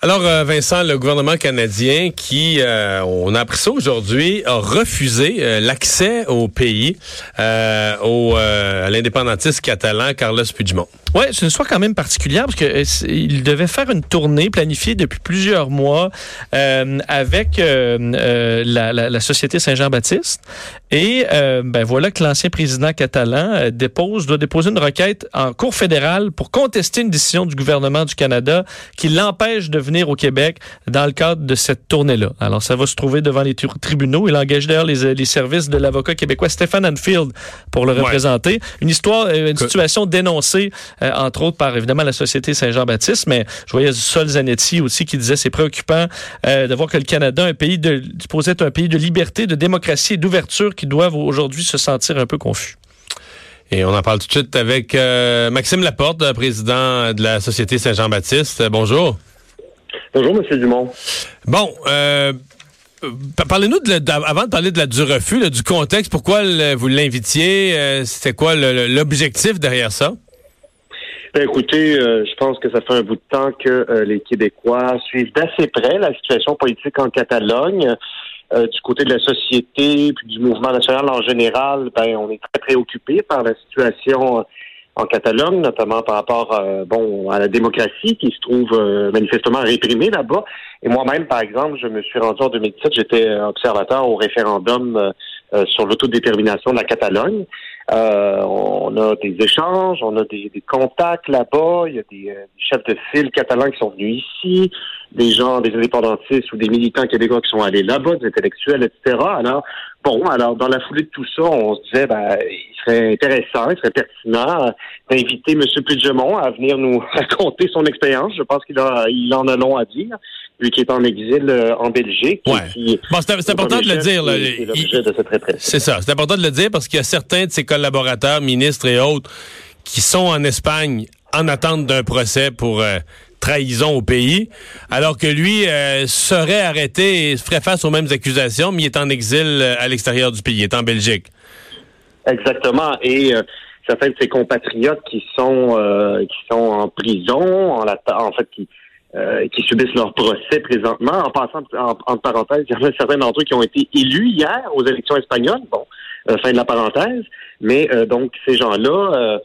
Alors, euh, Vincent, le gouvernement canadien qui, euh, on a appris ça aujourd'hui, a refusé euh, l'accès au pays au, à l'indépendantiste catalan Carlos Puigdemont. Oui, c'est une histoire quand même particulière parce qu'il devait faire une tournée planifiée depuis plusieurs mois avec la, Société Saint-Jean-Baptiste. Et ben voilà que l'ancien président catalan dépose, doit déposer une requête en Cour fédérale pour contester une décision du gouvernement du Canada qui l'empêche de venir au Québec dans le cadre de cette tournée-là. Alors, ça va se trouver devant les tribunaux. Il engage d'ailleurs les, les, services de l'avocat québécois Stéphane Anfield pour le représenter. Une histoire, euh, une situation dénoncée, euh, entre autres, par évidemment la Société Saint-Jean-Baptiste, mais je voyais Sol Zanetti aussi qui disait c'est préoccupant euh, de voir que le Canada, un pays de, supposé être un pays de liberté, de démocratie et d'ouverture, qui doivent aujourd'hui se sentir un peu confus. Et on en parle tout de suite avec Maxime Laporte, président de la Société Saint-Jean-Baptiste. Bonjour. Bonjour, M. Dumont. Bon, euh, Parlez-nous, avant de parler de la, du refus, du contexte, pourquoi vous l'invitiez? Euh, c'était quoi l'objectif derrière ça? Ben, écoutez, euh, je pense que ça fait un bout de temps que les Québécois suivent d'assez près la situation politique en Catalogne. du côté de la société puis du mouvement national en général, ben, on est très préoccupé par la situation en Catalogne, notamment par rapport euh, bon à la démocratie qui se trouve euh, manifestement réprimée là-bas. Et moi-même, par exemple, je me suis rendu en 2017, j'étais observateur au référendum euh, sur l'autodétermination de la Catalogne. On a des échanges, on a des, contacts là-bas. Il y a des, chefs de file catalans qui sont venus ici, des gens, des indépendantistes ou des militants québécois qui sont allés là-bas, des intellectuels, etc. Alors, bon, alors dans la foulée de tout ça, on se disait, ben, serait intéressant, il serait pertinent d'inviter M. Puigdemont à venir nous raconter son expérience. Je pense qu'il a, il en a long à dire, lui qui est en exil euh, en Belgique. Ouais. bon, c'est important de le dire. C'est ça, c'est important de le dire parce qu'il y a certains de ses collaborateurs, ministres et autres, qui sont en Espagne en attente d'un procès pour euh, trahison au pays, alors que lui euh, serait arrêté et ferait face aux mêmes accusations, mais il est en exil à l'extérieur du pays, il est en Belgique. Exactement. Et euh, certains de ses compatriotes qui sont euh, qui sont en prison, en, en fait, qui euh, qui subissent leur procès présentement. En passant, en, parenthèse, il y en a certains d'entre eux qui ont été élus hier aux élections espagnoles. Bon, fin de la parenthèse. Mais donc, ces gens-là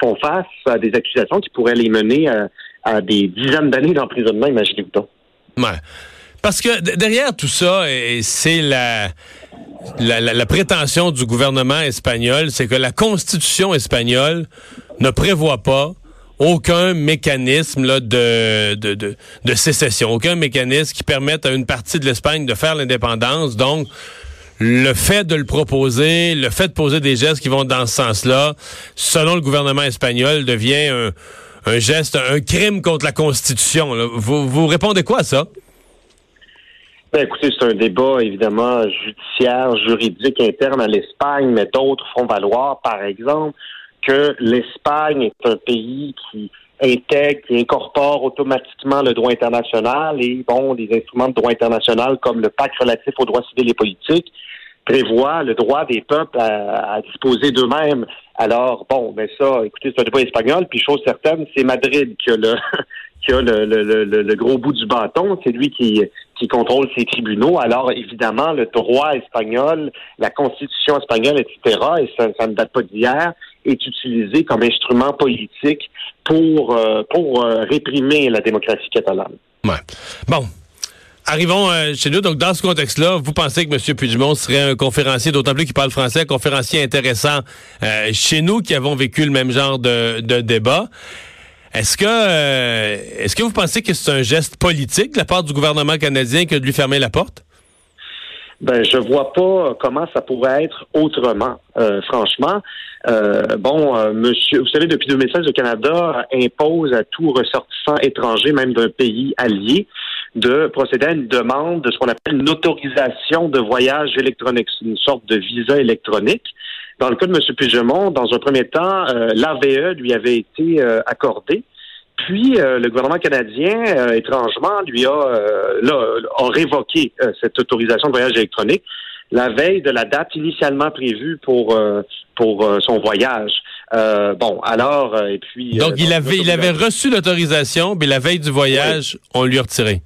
font face à des accusations qui pourraient les mener à, des dizaines d'années d'emprisonnement, imaginez-vous donc. Ouais. Parce que derrière tout ça, c'est la, prétention du gouvernement espagnol, c'est que la constitution espagnole ne prévoit pas aucun mécanisme de, de, sécession, aucun mécanisme qui permette à une partie de l'Espagne de faire l'indépendance. Donc, le fait de le proposer, le fait de poser des gestes qui vont dans ce sens-là, selon le gouvernement espagnol, devient un, geste, un crime contre la Constitution. Vous, vous répondez quoi à ça? Ben, écoutez, c'est un débat évidemment judiciaire, juridique interne à l'Espagne, mais d'autres font valoir, par exemple, que l'Espagne est un pays qui intègre, qui incorpore automatiquement le droit international et, bon, des instruments de droit international comme le pacte relatif aux droits civils et politiques prévoient le droit des peuples à, disposer d'eux-mêmes. Alors, bon, ben ça, écoutez, c'est un débat espagnol, puis chose certaine, c'est Madrid qui a le qui a le, le, le, gros bout du bâton, c'est lui qui, qui contrôle ces tribunaux. Alors, évidemment, le droit espagnol, la constitution espagnole, etc., et ça, ça ne date pas d'hier, est utilisé comme instrument politique pour, euh, pour euh, réprimer la démocratie catalane. Ouais. Bon, Arrivons euh, chez nous. Donc, dans ce contexte-là, vous pensez que M. Puigdemont serait un conférencier, d'autant plus qu'il parle français, un conférencier intéressant chez nous qui avons vécu le même genre de, de débat. Est-ce que est-ce que vous pensez que c'est un geste politique de la part du gouvernement canadien que de lui fermer la porte? Ben, je vois pas comment ça pourrait être autrement, euh, franchement. Euh, bon, monsieur, vous savez, depuis 2016, le Canada impose à tout ressortissant étranger, même d'un pays allié, de procéder à une demande de ce qu'on appelle une autorisation de voyage électronique, une sorte de visa électronique. Dans le cas de M. Puigdemont, dans un premier temps, euh, l'AVE lui avait été euh, accordé. Puis le gouvernement canadien, étrangement, lui a, là, a révoqué cette autorisation de voyage électronique la veille de la date initialement prévue pour pour son voyage. bon, alors et puis donc il avait il avait reçu l'autorisation, mais la veille du voyage, on lui a retiré.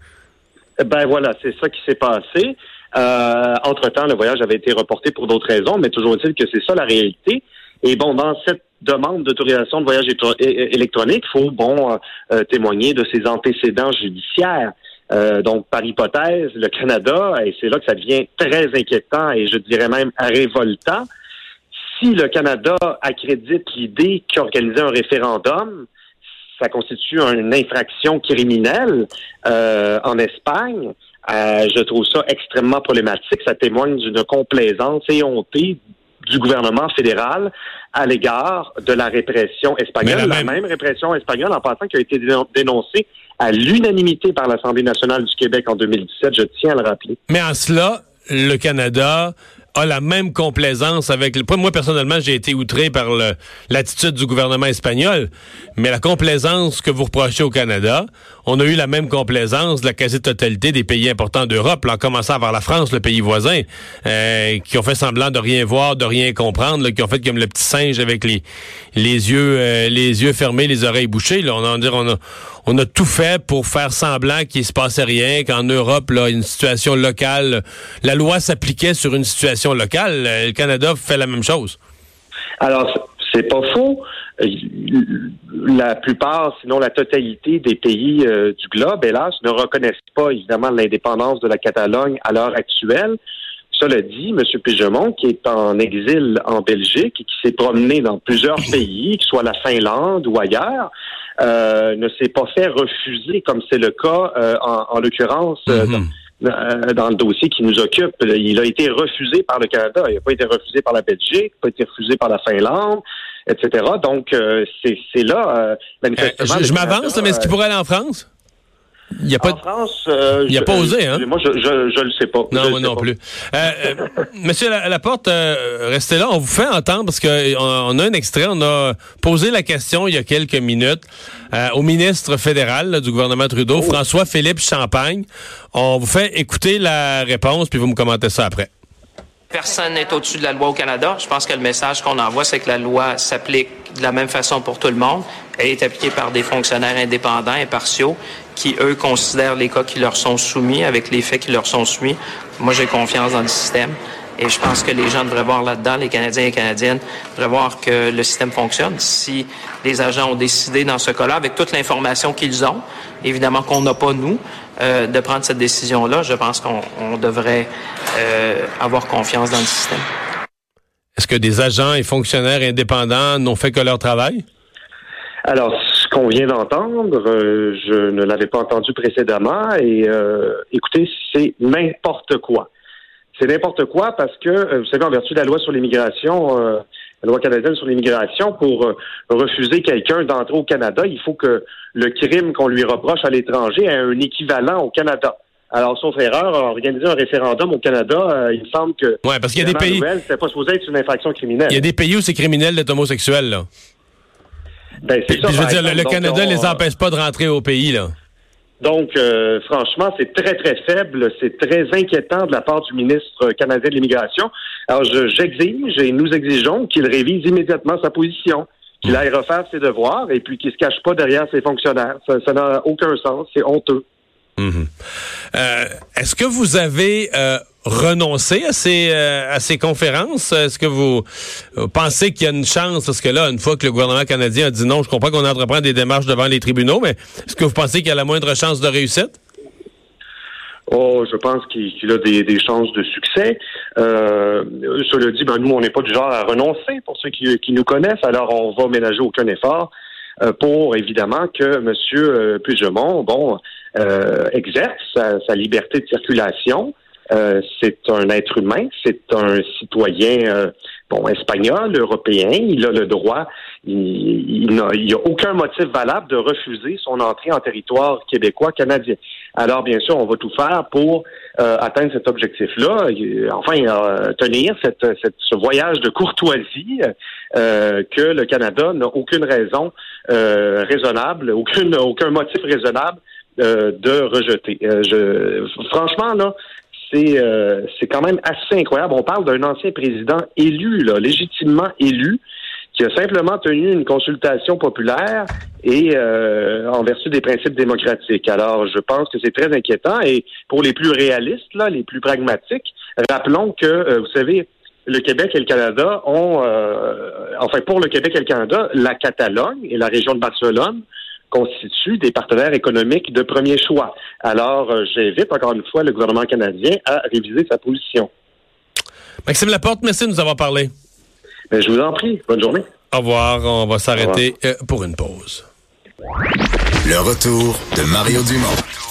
Ben voilà, c'est ça qui s'est passé. Euh, entre-temps, le voyage avait été reporté pour d'autres raisons, mais toujours est-il que c'est ça la réalité. Et bon, dans cette demande d'autorisation de voyage électronique, il faut bon euh, euh, témoigner de ses antécédents judiciaires. donc, par hypothèse, le Canada, et c'est là que ça devient très inquiétant et je dirais même révoltant, si le Canada accrédite l'idée qu'organiser un référendum, ça constitue une infraction criminelle en Espagne, euh, je trouve ça extrêmement problématique. Ça témoigne d'une complaisance éhontée du gouvernement fédéral à l'égard de la répression espagnole, la, même... répression espagnole en passant qui a été dénoncée à l'unanimité par l'Assemblée nationale du Québec en 2017, je tiens à le rappeler. Mais en cela, le Canada a la même complaisance avec... Moi, personnellement, j'ai été outré par l'attitude du gouvernement espagnol, mais la complaisance que vous reprochez au Canada, on a eu la même complaisance de la quasi-totalité des pays importants d'Europe, en commençant par la France, le pays voisin, euh, qui ont fait semblant de rien voir, de rien comprendre, qui ont fait comme le petit singe avec les, les yeux euh, les yeux fermés, les oreilles bouchées. Là. On, a, on, a, on a tout fait pour faire semblant qu'il se passait rien, qu'en Europe, là, une situation locale, la loi s'appliquait sur une situation locale. Le Canada fait la même chose. Alors, c'est pas faux. Euh, la plupart, sinon la totalité des pays euh, du globe, hélas, ne reconnaissent pas évidemment l'indépendance de la Catalogne à l'heure actuelle. Cela dit, M. Pigemont, qui est en exil en Belgique et qui s'est promené dans plusieurs pays, que ce soit la Finlande ou ailleurs, euh, ne s'est pas fait refuser, comme c'est le cas en, l'occurrence mm-hmm. Dans, le dossier qui nous occupe. Il a été refusé par le Canada. Il n'a pas été refusé par la Belgique, pas été refusé par la Finlande etc. Donc, euh, c'est là, euh, manifestement... je, m'avance, mais est-ce qu'il pourrait aller en France? Il n'y a pas, en France, euh, il a pas osé, hein? Moi, je, je, le sais pas. Non, moi non plus. monsieur Laporte, restez là. On vous fait entendre parce qu'on on a un extrait. On a posé la question il y a quelques minutes au ministre fédéral du gouvernement Trudeau, oh. François-Philippe Champagne. On vous fait écouter la réponse, puis vous me commentez ça après. Personne n'est au-dessus de la loi au Canada. Je pense que le message qu'on envoie, c'est que la loi s'applique de la même façon pour tout le monde. Elle est appliquée par des fonctionnaires indépendants, impartiaux, qui, eux, considèrent les cas qui leur sont soumis avec les faits qui leur sont soumis. Moi, j'ai confiance dans le système. Et je pense que les gens devraient voir là-dedans, les Canadiens et Canadiennes, devraient voir que le système fonctionne. Si les agents ont décidé dans ce cas-là, avec toute l'information qu'ils ont, évidemment qu'on n'a pas nous, euh, de prendre cette décision-là, je pense qu'on devrait euh, avoir confiance dans le système. Est-ce que des agents et fonctionnaires indépendants n'ont fait que leur travail? Alors, qu'on vient d'entendre, euh, je ne l'avais pas entendu précédemment et écoutez, c'est n'importe quoi. C'est n'importe quoi parce que, vous savez, en vertu de la loi sur l'immigration, la loi canadienne sur l'immigration, pour euh, refuser quelqu'un d'entrer au Canada, il faut que le crime qu'on lui reproche à l'étranger ait un équivalent au Canada. Alors, sauf erreur, organiser un référendum au Canada, euh, il me semble que. Ouais, parce qu'il y a des pays. C'est pas supposé être une infraction criminelle. Il y a des pays où c'est criminel d'être homosexuel, là. Ben, c'est ça. je veux dire, le, Canada ne les empêche pas de rentrer au pays, là. Donc, euh, franchement, c'est très, très faible. C'est très inquiétant de la part du ministre canadien de l'immigration. Alors, j'exige et nous exigeons qu'il révise immédiatement sa position, qu'il aille refaire ses devoirs et puis qu'il se cache pas derrière ses fonctionnaires. Ça n'a aucun sens. C'est honteux. Mhm. Euh, est-ce que vous avez euh, renoncé à ces, euh, à ces conférences? Est-ce que vous pensez qu'il y a une chance? Parce que là, une fois que le gouvernement canadien a dit non, je comprends qu'on entreprend des démarches devant les tribunaux, mais est-ce que vous pensez qu'il y a la moindre chance de réussite? Oh, je pense qu'il a des, chances de succès. Euh, cela dit, ben, nous, on n'est pas du genre à renoncer pour ceux qui, qui nous connaissent, alors on va ménager aucun effort. Euh, pour évidemment que M. Euh, Puigdemont, bon, euh, exerce sa, liberté de circulation. c'est un être humain, c'est un citoyen bon, espagnol, européen, il a le droit, il, n'y a, aucun motif valable de refuser son entrée en territoire québécois, canadien. Alors, bien sûr, on va tout faire pour euh, atteindre cet objectif-là, enfin, euh, tenir cette, ce voyage de courtoisie euh, que le Canada n'a aucune raison raisonnable, aucune, aucun motif raisonnable de rejeter. je, franchement, là, c'est euh, c'est quand même assez incroyable. On parle d'un ancien président élu, légitimement élu, qui a simplement tenu une consultation populaire et euh, en vertu des principes démocratiques. Alors, je pense que c'est très inquiétant. Et pour les plus réalistes, là, les plus pragmatiques, rappelons que, euh, vous savez, le Québec et le Canada ont, enfin pour le Québec et le Canada, la Catalogne et la région de Barcelone constituent des partenaires économiques de premier choix. Alors, euh, j'invite encore une fois le gouvernement canadien à réviser sa position. Maxime Laporte, merci de nous avoir parlé. Ben, je vous en prie. Bonne journée. Au revoir. On va s'arrêter euh, pour une pause. Le retour de Mario Dumont.